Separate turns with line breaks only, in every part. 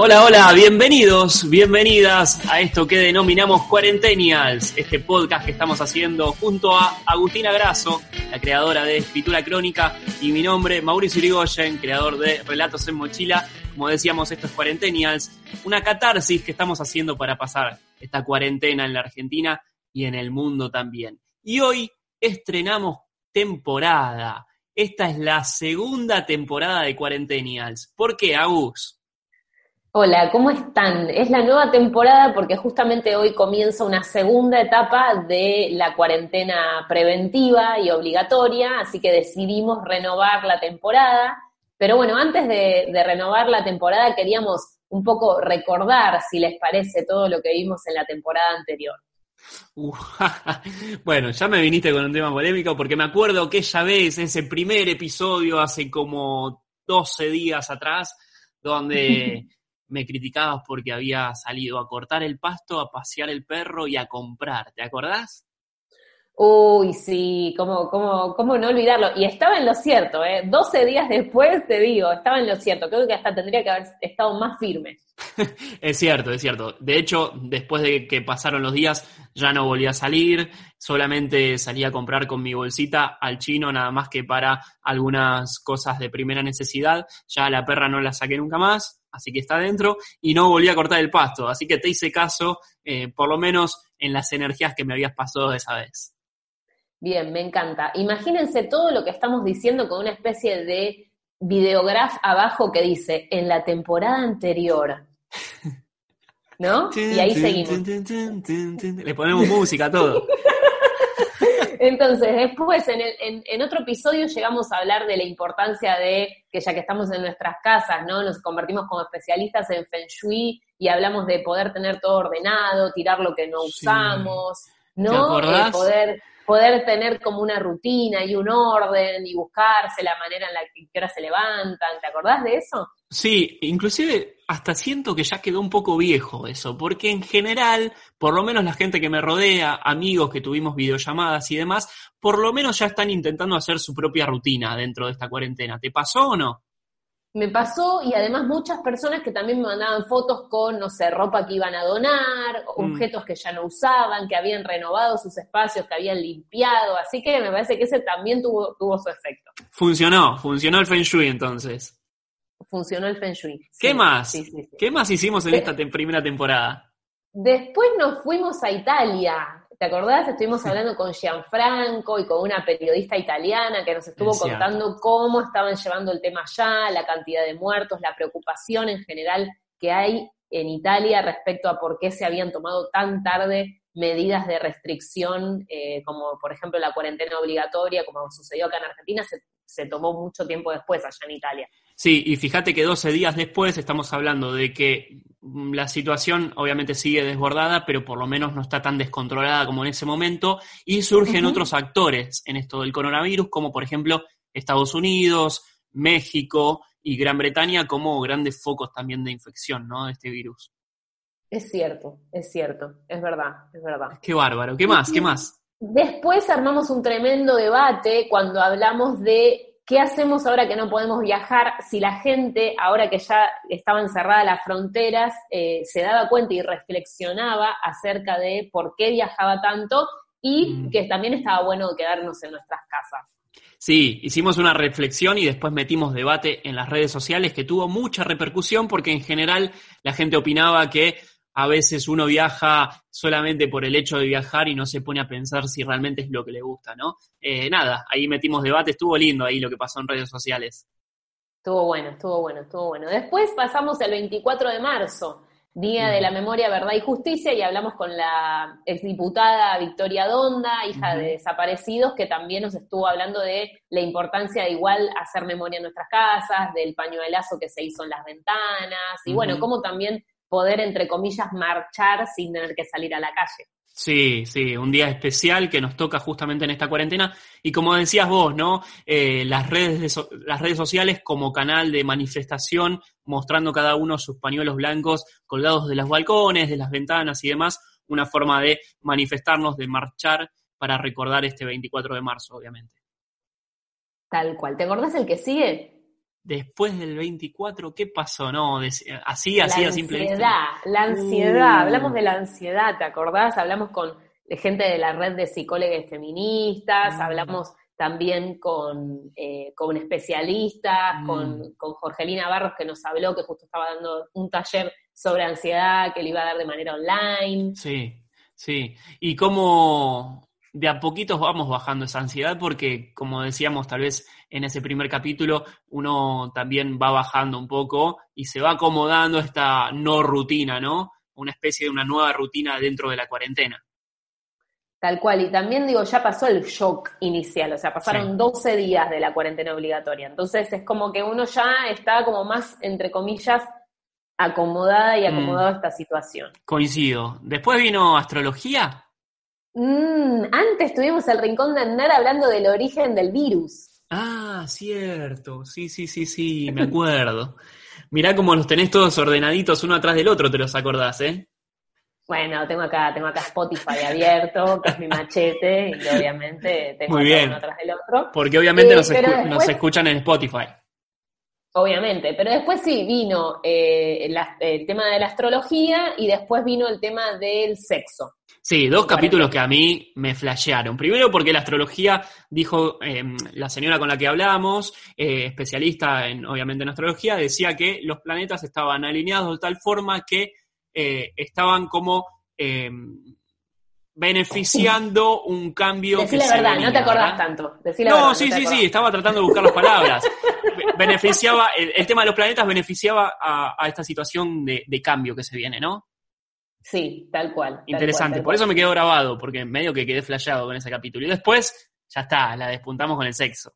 Hola, hola, bienvenidos, bienvenidas a esto que denominamos Cuarentenials, este podcast que estamos haciendo junto a Agustina Grasso, la creadora de Escritura Crónica, y mi nombre, Mauricio Irigoyen, creador de Relatos en Mochila. Como decíamos, esto es Cuarentenials, una catarsis que estamos haciendo para pasar esta cuarentena en la Argentina y en el mundo también. Y hoy estrenamos temporada. Esta es la segunda temporada de Cuarentenials. ¿Por qué, Agus?
Hola, ¿cómo están? Es la nueva temporada porque justamente hoy comienza una segunda etapa de la cuarentena preventiva y obligatoria, así que decidimos renovar la temporada. Pero bueno, antes de, renovar la temporada queríamos un poco recordar, si les parece, todo lo que vimos en la temporada anterior.
bueno, ya me viniste con un tema polémico porque me acuerdo que esa vez, ese primer episodio hace como 12 días atrás, donde me criticabas porque había salido a cortar el pasto, a pasear el perro y a comprar. ¿Te acordás?
Uy, sí, cómo, cómo, cómo no olvidarlo. Y estaba en lo cierto, ¿eh? 12 días después te digo, estaba en lo cierto. Creo que hasta tendría que haber estado más firme.
es cierto, es cierto. De hecho, después de que pasaron los días, ya no volví a salir. Solamente salí a comprar con mi bolsita al chino, nada más que para algunas cosas de primera necesidad. Ya la perra no la saqué nunca más, así que está dentro. Y no volví a cortar el pasto. Así que te hice caso, eh, por lo menos en las energías que me habías pasado esa vez.
Bien, me encanta. Imagínense todo lo que estamos diciendo con una especie de videograf abajo que dice, en la temporada anterior. ¿No? Y ahí seguimos.
Le ponemos música a todo.
Entonces, después, en, en, en, otro episodio llegamos a hablar de la importancia de que ya que estamos en nuestras casas, ¿no? Nos convertimos como especialistas en Feng Shui y hablamos de poder tener todo ordenado, tirar lo que no usamos, ¿no? Eh, poder poder tener como una rutina y un orden y buscarse la manera en la que ahora se levantan. ¿Te acordás de eso?
Sí, inclusive hasta siento que ya quedó un poco viejo eso, porque en general, por lo menos la gente que me rodea, amigos que tuvimos videollamadas y demás, por lo menos ya están intentando hacer su propia rutina dentro de esta cuarentena. ¿Te pasó o no?
Me pasó y además muchas personas que también me mandaban fotos con, no sé, ropa que iban a donar, mm. objetos que ya no usaban, que habían renovado sus espacios, que habían limpiado, así que me parece que ese también tuvo, tuvo su efecto.
Funcionó, funcionó el Feng Shui entonces.
Funcionó el Feng Shui.
¿Qué más? ¿Qué más hicimos en esta primera temporada?
Después nos fuimos a Italia. ¿Te acordás? Estuvimos hablando con Gianfranco y con una periodista italiana que nos estuvo contando cómo estaban llevando el tema allá, la cantidad de muertos, la preocupación en general que hay en Italia respecto a por qué se habían tomado tan tarde medidas de restricción, eh, como por ejemplo la cuarentena obligatoria, como sucedió acá en Argentina, se, se tomó mucho tiempo después allá en Italia.
Sí, y fíjate que 12 días después estamos hablando de que la situación obviamente sigue desbordada, pero por lo menos no está tan descontrolada como en ese momento, y surgen otros actores en esto del coronavirus, como por ejemplo Estados Unidos, México y Gran Bretaña como grandes focos también de infección, ¿no? De este virus.
Es cierto, es cierto, es verdad, es verdad.
Qué bárbaro, ¿qué más? ¿Qué más?
Después armamos un tremendo debate cuando hablamos de ¿Qué hacemos ahora que no podemos viajar? Si la gente, ahora que ya estaban cerradas las fronteras, eh, se daba cuenta y reflexionaba acerca de por qué viajaba tanto y mm. que también estaba bueno quedarnos en nuestras casas.
Sí, hicimos una reflexión y después metimos debate en las redes sociales que tuvo mucha repercusión porque en general la gente opinaba que a veces uno viaja solamente por el hecho de viajar y no se pone a pensar si realmente es lo que le gusta, ¿no? Eh, nada, ahí metimos debate, estuvo lindo ahí lo que pasó en redes sociales.
Estuvo bueno, estuvo bueno, estuvo bueno. Después pasamos el 24 de marzo. Día de la Memoria, Verdad y Justicia, y hablamos con la exdiputada Victoria Donda, hija de desaparecidos, que también nos estuvo hablando de la importancia de igual hacer memoria en nuestras casas, del pañuelazo que se hizo en las ventanas, y bueno, cómo también poder, entre comillas, marchar sin tener que salir a la calle.
Sí, sí, un día especial que nos toca justamente en esta cuarentena. Y como decías vos, ¿no? Eh, las, redes las redes sociales como canal de manifestación, mostrando cada uno sus pañuelos blancos colgados de los balcones, de las ventanas y demás, una forma de manifestarnos, de marchar para recordar este 24 de marzo, obviamente.
Tal cual. ¿Te acordás el que sigue?
Después del 24, ¿qué pasó? No, así, así, a simple
vista. La ansiedad, uh. hablamos de la ansiedad, ¿te acordás? Hablamos con gente de la red de psicólogos feministas, mm. hablamos también con, eh, con especialistas, mm. con, con Jorgelina Barros que nos habló, que justo estaba dando un taller sobre ansiedad que le iba a dar de manera online.
Sí, sí. Y cómo, de a poquitos vamos bajando esa ansiedad porque, como decíamos tal vez en ese primer capítulo, uno también va bajando un poco y se va acomodando esta no rutina, ¿no? Una especie de una nueva rutina dentro de la cuarentena.
Tal cual, y también digo, ya pasó el shock inicial, o sea, pasaron 12 días de la cuarentena obligatoria, entonces es como que uno ya está como más, entre comillas, acomodada y acomodado a esta situación.
Coincido. Después vino astrología.
Mm, antes tuvimos el rincón de andar hablando del origen del virus.
Ah, cierto. Sí, sí, sí, sí, me acuerdo. Mirá cómo los tenés todos ordenaditos uno atrás del otro, te los acordás, ¿eh?
Bueno, tengo acá, tengo acá Spotify abierto, que es mi machete, y obviamente tengo
Muy bien.
uno atrás del otro.
Porque obviamente nos, escuchan en Spotify.
Obviamente, pero después sí vino eh, el tema de la astrología y después vino el tema del sexo.
Sí, dos capítulos que a mí me flashearon. Primero porque la astrología, dijo em, la señora con la que hablamos, eh, especialista en, obviamente en astrología, decía que los planetas estaban alineados de tal forma que eh, estaban como beneficiando un cambio
Decí la verdad, no te acordás tanto.
no, sí, sí, sí, estaba tratando de buscar las palabras. beneficiaba, el, tema de los planetas beneficiaba a, esta situación de, de cambio que se viene, ¿no?
Sí, tal cual.
Interesante, por eso me quedó grabado, porque medio que quedé flasheado con ese capítulo. Y después, ya está, la despuntamos con el sexo.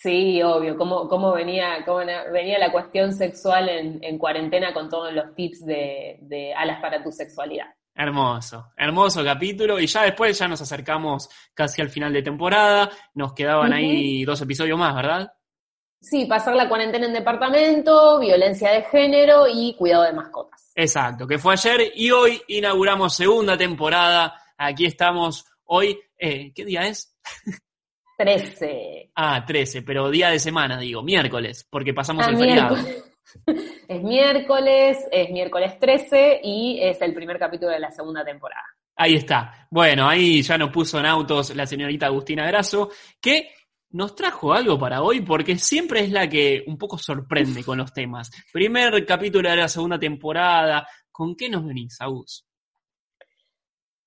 Sí, obvio, cómo, cómo, venía, cómo venía la cuestión sexual en, cuarentena con todos los tips de, alas para tu sexualidad.
Hermoso, hermoso capítulo. Y ya después ya nos acercamos casi al final de temporada. Nos quedaban ahí dos episodios más, ¿verdad?
Sí, pasar la cuarentena en departamento, violencia de género y cuidado de mascotas.
Exacto, que fue ayer y hoy inauguramos segunda temporada. Aquí estamos hoy. Eh, ¿Qué día es?
13.
Ah, 13, pero día de semana, digo, miércoles, porque pasamos ah, el feriado.
Es miércoles, es miércoles 13 y es el primer capítulo de la segunda temporada.
Ahí está. Bueno, ahí ya nos puso en autos la señorita Agustina Grasso, que nos trajo algo para hoy porque siempre es la que un poco sorprende con los temas. Primer capítulo de la segunda temporada. ¿Con qué nos venís, Agus?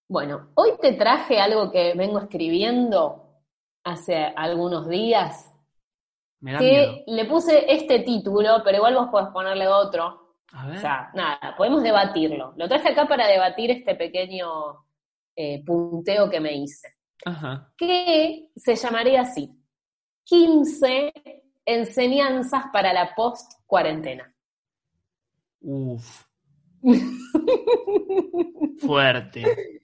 Bueno, hoy te traje algo que vengo escribiendo hace algunos días.
Me da que
le puse este título, pero igual vos podés ponerle otro. A ver. O sea, nada, podemos debatirlo. Lo traje acá para debatir este pequeño eh, punteo que me hice. Ajá. Que se llamaría así 15 enseñanzas para la post-cuarentena.
Uf. Fuerte.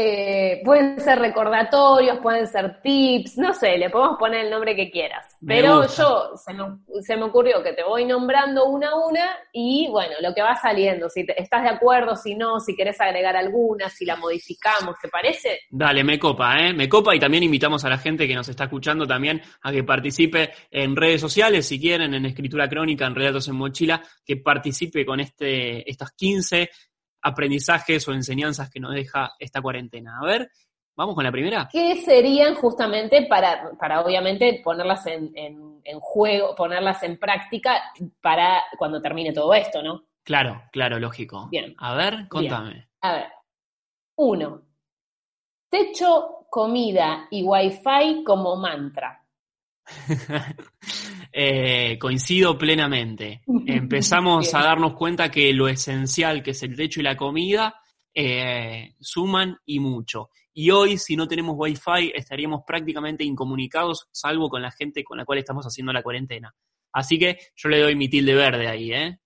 Eh, pueden ser recordatorios, pueden ser tips, no sé, le podemos poner el nombre que quieras. Pero yo, se me, ocurrió que te voy nombrando una a una y bueno, lo que va saliendo, si estás de acuerdo, si no, si querés agregar alguna, si la modificamos, ¿te parece?
Dale, me copa, ¿eh? Me copa y también invitamos a la gente que nos está escuchando también a que participe en redes sociales, si quieren, en Escritura Crónica, en Relatos en Mochila, que participe con este, estas 15 aprendizajes o enseñanzas que nos deja esta cuarentena. A ver, vamos con la primera.
¿Qué serían justamente para, para obviamente ponerlas en, juego, ponerlas en práctica para cuando termine todo esto, ¿no?
Claro, claro, lógico. Bien. A ver, contame.
A ver. Uno. Techo, comida y wifi como mantra.
Eh, coincido plenamente. Empezamos a darnos cuenta que lo esencial, que es el techo y la comida, eh, suman y mucho. Y hoy, si no tenemos wifi, estaríamos prácticamente incomunicados, salvo con la gente con la cual estamos haciendo la cuarentena. Así que yo le doy mi tilde verde ahí, ¿eh?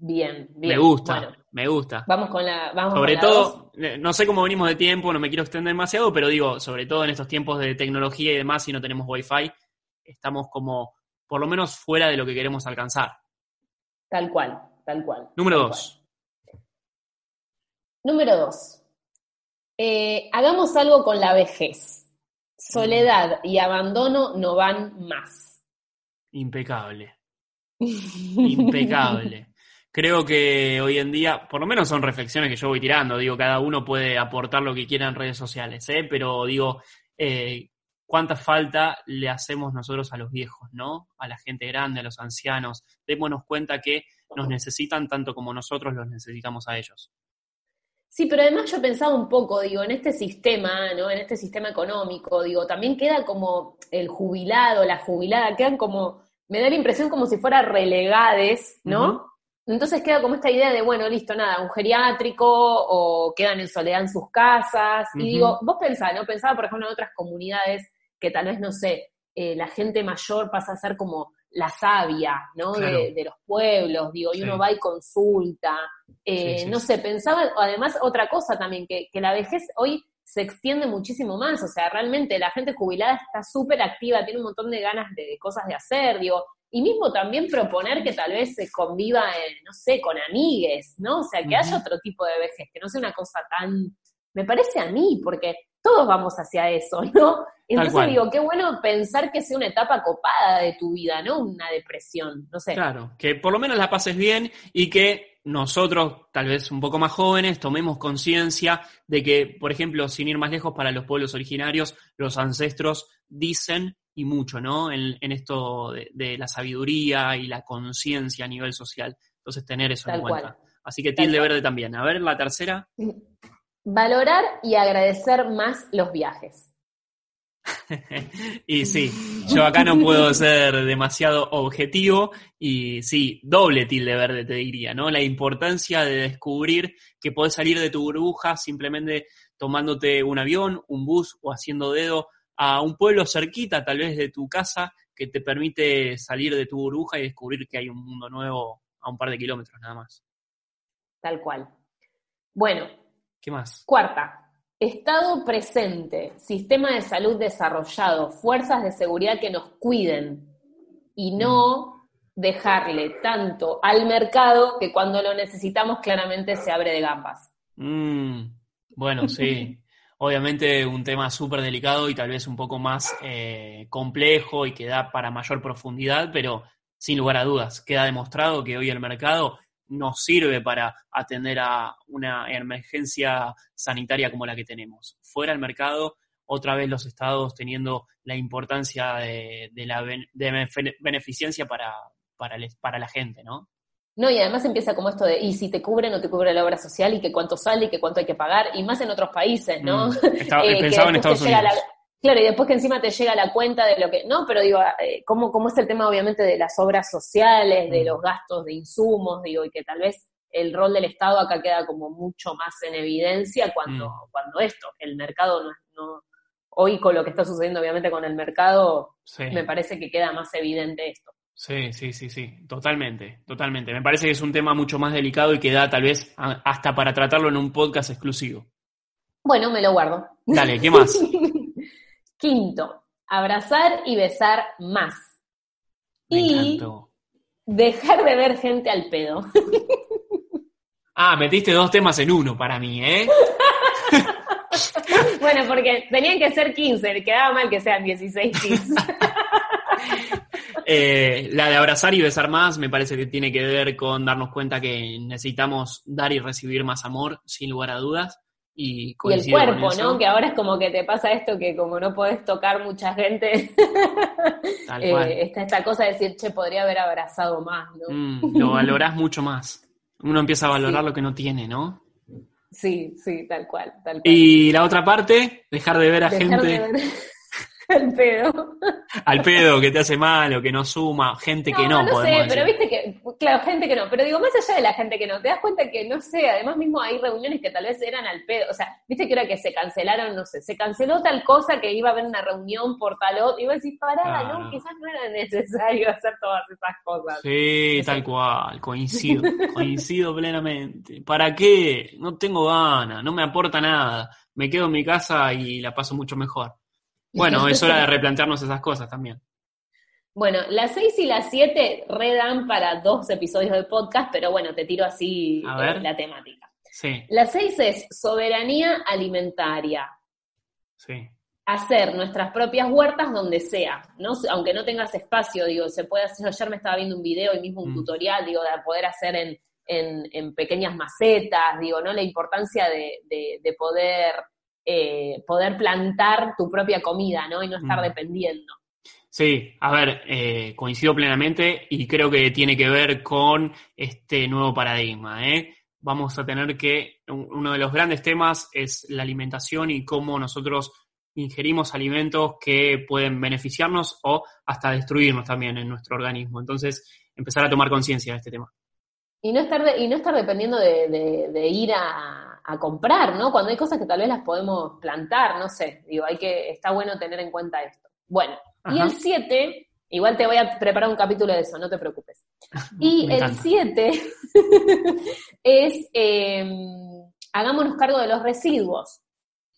Bien, bien.
Me gusta, me gusta.
Vamos con la. Vamos
sobre todo, eh, no sé cómo venimos de tiempo, no me quiero extender demasiado, pero digo, sobre todo en estos tiempos de tecnología y demás, si no tenemos wifi, estamos como por lo menos fuera de lo que queremos alcanzar.
Tal cual, tal cual.
Número dos.
Número dos. Eh, hagamos algo con la vejez. Soledad y abandono no van más.
Impecable. Impecable. Creo que hoy en día, por lo menos son reflexiones que yo voy tirando, digo, cada uno puede aportar lo que quiera en redes sociales, ¿eh? pero digo, eh, cuánta falta le hacemos nosotros a los viejos, ¿no? A la gente grande, a los ancianos. Démonos cuenta que nos necesitan tanto como nosotros los necesitamos a ellos.
Sí, pero además yo pensaba un poco, digo, en este sistema, ¿no? En este sistema económico, digo, también queda como el jubilado, la jubilada, quedan como, me da la impresión como si fueran relegades, ¿no? Entonces queda como esta idea de, bueno, listo, nada, un geriátrico o quedan en soledad en sus casas. Y digo, vos pensás, ¿no? Pensaba, por ejemplo, en otras comunidades que tal vez, no sé, eh, la gente mayor pasa a ser como la sabia, ¿no? De, los pueblos, digo, y uno va y consulta. Eh, no sé, pensaba además otra cosa también, que, que la vejez hoy se extiende muchísimo más, o sea, realmente la gente jubilada está súper activa, tiene un montón de ganas de, cosas de hacer, digo, y mismo también proponer que tal vez se conviva, no sé, con amigues, ¿no? O sea, que haya otro tipo de vejez, que no sea una cosa tan, me parece a mí, porque todos vamos hacia eso, ¿no? Entonces digo, qué bueno pensar que sea una etapa copada de tu vida, ¿no? Una depresión, no sé.
Claro, que por lo menos la pases bien y que nosotros, tal vez un poco más jóvenes, tomemos conciencia de que, por ejemplo, sin ir más lejos, para los pueblos originarios, los ancestros dicen y mucho, ¿no? En, esto de, la sabiduría y la conciencia a nivel social. Entonces, tener eso en cuenta. Así que tilde verde también. A ver, la tercera.
Valorar y agradecer más los viajes.
y sí, yo acá no puedo ser demasiado objetivo y sí, doble tilde verde te diría, ¿no? La importancia de descubrir que podés salir de tu burbuja simplemente tomándote un avión, un bus o haciendo dedo a un pueblo cerquita tal vez de tu casa que te permite salir de tu burbuja y descubrir que hay un mundo nuevo a un par de kilómetros nada más.
Tal cual. Bueno.
¿Qué más?
Cuarta, Estado presente, sistema de salud desarrollado, fuerzas de seguridad que nos cuiden y no mm. dejarle tanto al mercado que cuando lo necesitamos claramente se abre de gambas.
Mm, bueno, sí. Obviamente un tema súper delicado y tal vez un poco más eh, complejo y que da para mayor profundidad, pero sin lugar a dudas, queda demostrado que hoy el mercado nos sirve para atender a una emergencia sanitaria como la que tenemos. Fuera del mercado, otra vez los estados teniendo la importancia de, la beneficencia para, para, la gente, ¿no?
No, y además empieza como esto de, y si te cubre o no te cubre la obra social, y que cuánto sale, y que cuánto hay que pagar, y más en otros países, ¿no? Mm,
eh, pensaba en Estados Unidos.
Claro, y después que encima te llega la cuenta de lo que, no, pero digo, eh, ¿cómo, ¿cómo, es el tema obviamente de las obras sociales, de mm. los gastos de insumos, digo, y que tal vez el rol del Estado acá queda como mucho más en evidencia cuando, mm. cuando esto, el mercado no, no, hoy con lo que está sucediendo obviamente con el mercado, me parece que queda más evidente esto.
Sí, sí, sí, sí, totalmente, totalmente. Me parece que es un tema mucho más delicado y que da tal vez hasta para tratarlo en un podcast exclusivo.
Bueno, me lo guardo.
Dale, ¿qué más?
Quinto, abrazar y besar más. y dejar de ver gente al pedo.
Ah, metiste dos temas en uno para mí, ¿eh?
bueno, porque tenían que ser 15, quedaba mal que sean 16
eh, la de abrazar y besar más me parece que tiene que ver con darnos cuenta que necesitamos dar y recibir más amor, sin lugar a dudas. Y,
el cuerpo, ¿no? Que ahora es como que te pasa esto que como no podés tocar mucha gente, eh, está esta cosa de decir, che, podría haber abrazado más, ¿no?
Mm, lo valorás mucho más. Uno empieza a valorar lo que no tiene, ¿no?
Sí, sí, tal cual, tal cual.
Y la otra parte, dejar de ver a gente.
Al pedo.
Al pedo, que te hace mal o que no suma, gente que no,
no sé, pero viste que, claro, gente que no, pero digo, más allá de la gente que no, te das cuenta que, no sé, además mismo hay reuniones que tal vez eran al pedo, o sea, viste que era que se cancelaron, no sé, se canceló tal cosa que iba a haber una reunión por tal otro, y vos decís, pará, no, quizás no era necesario hacer todas esas cosas.
Sí, tal cual, coincido, coincido plenamente. ¿Para qué? No tengo ganas, no me aporta nada, me quedo en mi casa y la paso mucho mejor. Bueno, es hora de replantearnos esas cosas también.
Bueno, las 6 y las 7 redan para dos episodios de podcast, pero bueno, te tiro así eh, la temática.
Sí.
Las 6 es soberanía alimentaria.
Sí.
Hacer nuestras propias huertas donde sea, ¿no? Aunque no tengas espacio, digo, se puede hacer, ayer me estaba viendo un video y mismo un mm. tutorial, digo, de poder hacer en, en, pequeñas macetas, digo, ¿no? La importancia de, de poder eh, poder plantar tu propia comida, ¿no? Y no estar mm. dependiendo.
Sí, a ver, eh, coincido plenamente y creo que tiene que ver con este nuevo paradigma. ¿eh? Vamos a tener que, uno de los grandes temas es la alimentación y cómo nosotros ingerimos alimentos que pueden beneficiarnos o hasta destruirnos también en nuestro organismo. Entonces, empezar a tomar conciencia de este tema.
Y no estar, y no estar dependiendo de ir a, a comprar, ¿no? Cuando hay cosas que tal vez las podemos plantar, no sé, digo, hay que, está bueno tener en cuenta esto. Bueno, y el 7, igual te voy a preparar un capítulo de eso, no te preocupes. Y el 7 es, em, hagámonos cargo de los residuos.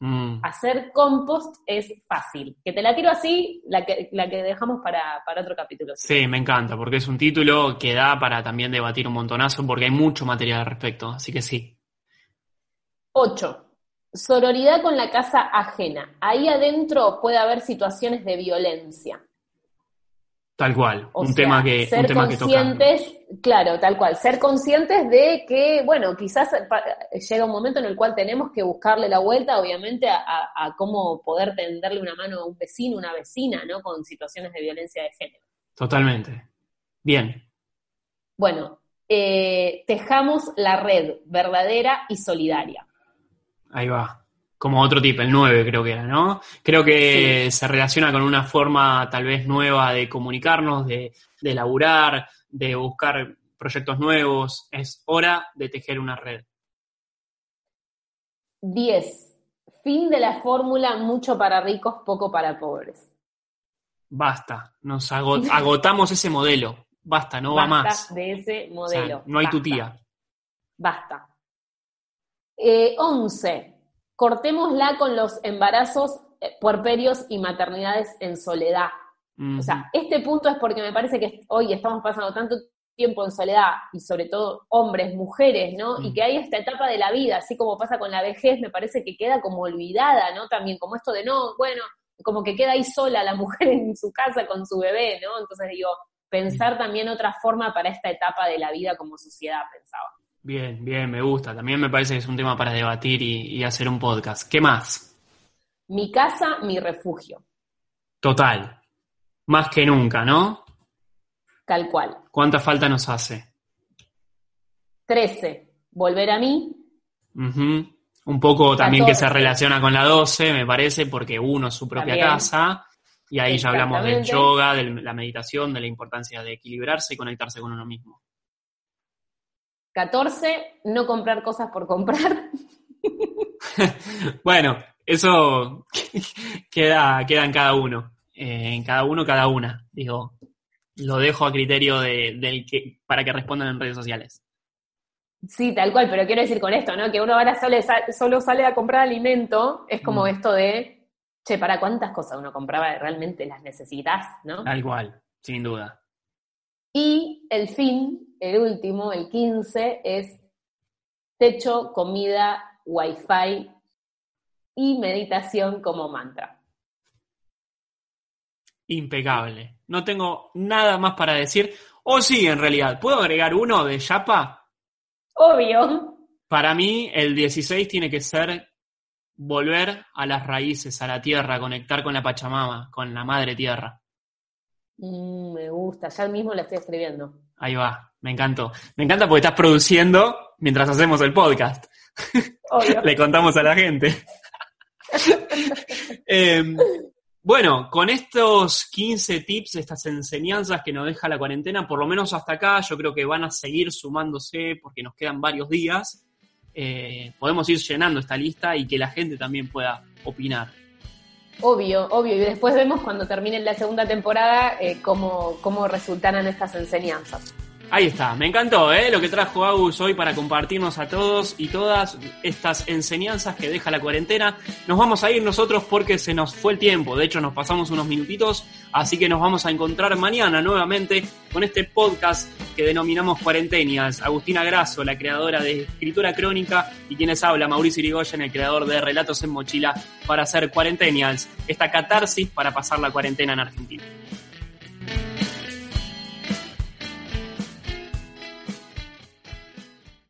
Mm. Hacer compost es fácil. Que te la tiro así, la que, la que dejamos para, para otro capítulo.
Sí, me encanta, porque es un título que da para también debatir un montonazo, porque hay mucho material al respecto. Así que sí,
8. Sororidad con la casa ajena. Ahí adentro puede haber situaciones de violencia.
Tal cual, un, tema que,
ser
un tema
conscientes, claro, tal cual, ser conscientes de que, bueno, quizás llega un momento en el cual tenemos que buscarle la vuelta, obviamente, a, cómo poder tenderle una mano a un vecino, una vecina, ¿no? Con situaciones de violencia de género.
Totalmente. Bien.
Bueno, eh, tejamos la red verdadera y solidaria.
Ahí va. Como otro tipo, el 9 creo que era, ¿no? Creo que se relaciona con una forma tal vez nueva de comunicarnos, de, de laburar, de buscar proyectos nuevos. Es hora de tejer una red.
10. Fin de la fórmula mucho para ricos, poco para pobres.
Basta, nos agotamos ese modelo. Basta, no va más.
de ese modelo.
no hay tu tía.
Basta. Eh, 11. Cortémosla con los embarazos eh, puerperios y maternidades en soledad. O sea, este punto es porque me parece que hoy estamos pasando tanto tiempo en soledad y sobre todo hombres, mujeres, ¿no? Y mm. que hay esta etapa de la vida, así como pasa con la vejez, me parece que queda como olvidada, ¿no? También como esto de no, bueno, como que queda ahí sola la mujer en su casa con su bebé, ¿no? Entonces digo, pensar también otra forma para esta etapa de la vida como sociedad, pensaba.
Bien, bien, me gusta. También me parece que es un tema para debatir y, hacer un podcast. ¿Qué más?
Mi casa, mi refugio.
Total. Más que nunca, ¿no?
Tal cual.
¿Cuánta falta nos hace?
Trece. Volver a mí.
Un poco también que se relaciona con la doce, me parece, porque uno es su propia casa. Y ahí ya hablamos del yoga, de la meditación, de la importancia de equilibrarse y conectarse con uno mismo.
14, no comprar cosas por comprar.
bueno, eso queda, queda en cada uno. Eh, en cada uno, cada una. Digo, lo dejo a criterio de, del que, para que respondan en redes sociales.
Sí, tal cual, pero quiero decir con esto, ¿no? Que uno ahora sale, solo sale a comprar alimento, es como mm. esto de, che, ¿para cuántas cosas uno compraba realmente las necesitas, no?
Tal cual, sin duda.
Y el fin el último, el 15, es techo, comida, wifi y meditación como mantra.
Impecable. No tengo nada más para decir. O sí, en realidad, ¿puedo agregar uno de Yapa?
Obvio.
Para mí, el 16 tiene que ser volver a las raíces, a la tierra, conectar con la Pachamama, con la madre tierra.
Mm, me gusta, ya mismo la estoy escribiendo.
Ahí va. Me encantó. Me encanta porque estás produciendo mientras hacemos el podcast. Le contamos a la gente. Em, Bueno, con estos 15 tips, estas enseñanzas que nos deja la cuarentena, por lo menos hasta acá, yo creo que van a seguir sumándose porque nos quedan varios días. Eh, podemos ir llenando esta lista y que la gente también pueda opinar.
Obvio, obvio. Y después vemos cuando termine la segunda temporada eh, cómo, cómo estas enseñanzas.
Ahí está, me encantó ¿eh? lo que trajo Agus hoy para compartirnos a todos y todas estas enseñanzas que deja la cuarentena. Nos vamos a ir nosotros porque se nos fue el tiempo, de hecho nos pasamos unos minutitos, así que nos vamos a encontrar mañana nuevamente con este podcast que denominamos Cuarentenias. Agustina Grasso, la creadora de Escritura Crónica, y quienes habla, Mauricio Irigoyen, el creador de Relatos en Mochila para hacer Cuarentenials, esta catarsis para pasar la cuarentena en Argentina.